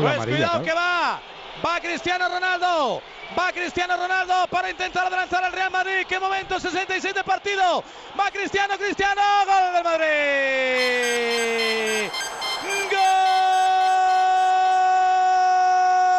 Pues amarilla, cuidado que va. Va Cristiano Ronaldo. Va Cristiano Ronaldo para intentar adelantar al Real Madrid. ¡Qué momento! 66 de partido. Va Cristiano, Cristiano. Gol del Madrid.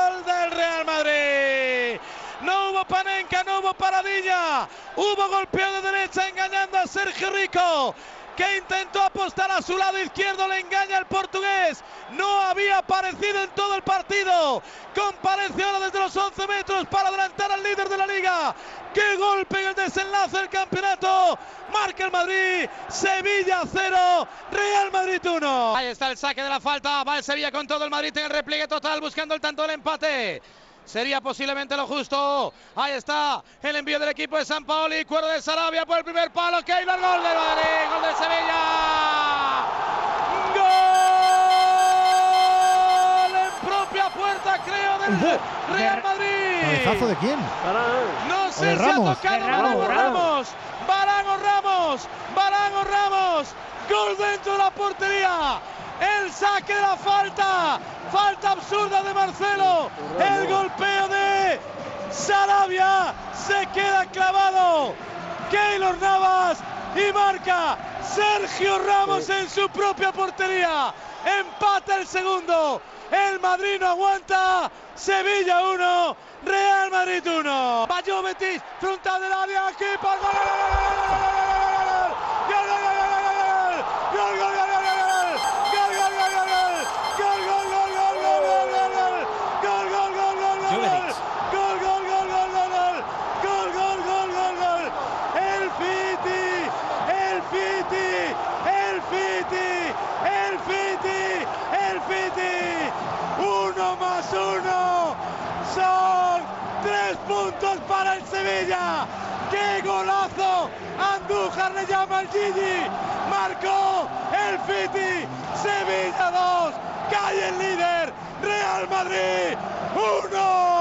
Gol del Real Madrid. No hubo panenca, no hubo paradilla. Hubo golpeo de derecha engañando a Sergio Rico que intentó apostar a su lado izquierdo, le engaña el portugués. No había aparecido en todo el partido. Compareció ahora desde los 11 metros para adelantar al líder de la liga. ¡Qué golpe en el desenlace del campeonato! Marca el Madrid, Sevilla 0, Real Madrid 1. Ahí está el saque de la falta, va el Sevilla con todo el Madrid en el repliegue total buscando el tanto del empate. Sería posiblemente lo justo. Ahí está el envío del equipo de San Paoli. Cuero de Sarabia por el primer palo. Keylor, gol del Madrid. Gol de Sevilla. Real Madrid. ¿Cabezazo de quién? No ¿O sé de si ha Ramos? tocado Ramos, Ramos. Barán o Ramos. Barán o Ramos. Gol dentro de la portería. El saque de la falta. Falta absurda de Marcelo. El golpeo de Sarabia. Se queda clavado. Keylor Navas. Y marca Sergio Ramos en su propia portería. Empata el segundo. El Madrid no aguanta. Sevilla 1, Real Madrid 1. Va Jovetic, frontal del área, aquí para Fiti, el Fiti, el Fiti, el Fiti. Uno más uno. Son tres puntos para el Sevilla. ¡Qué golazo! Andújar le llama al Gigi. Marcó el Fiti. Sevilla 2. Cae el líder. Real Madrid 1.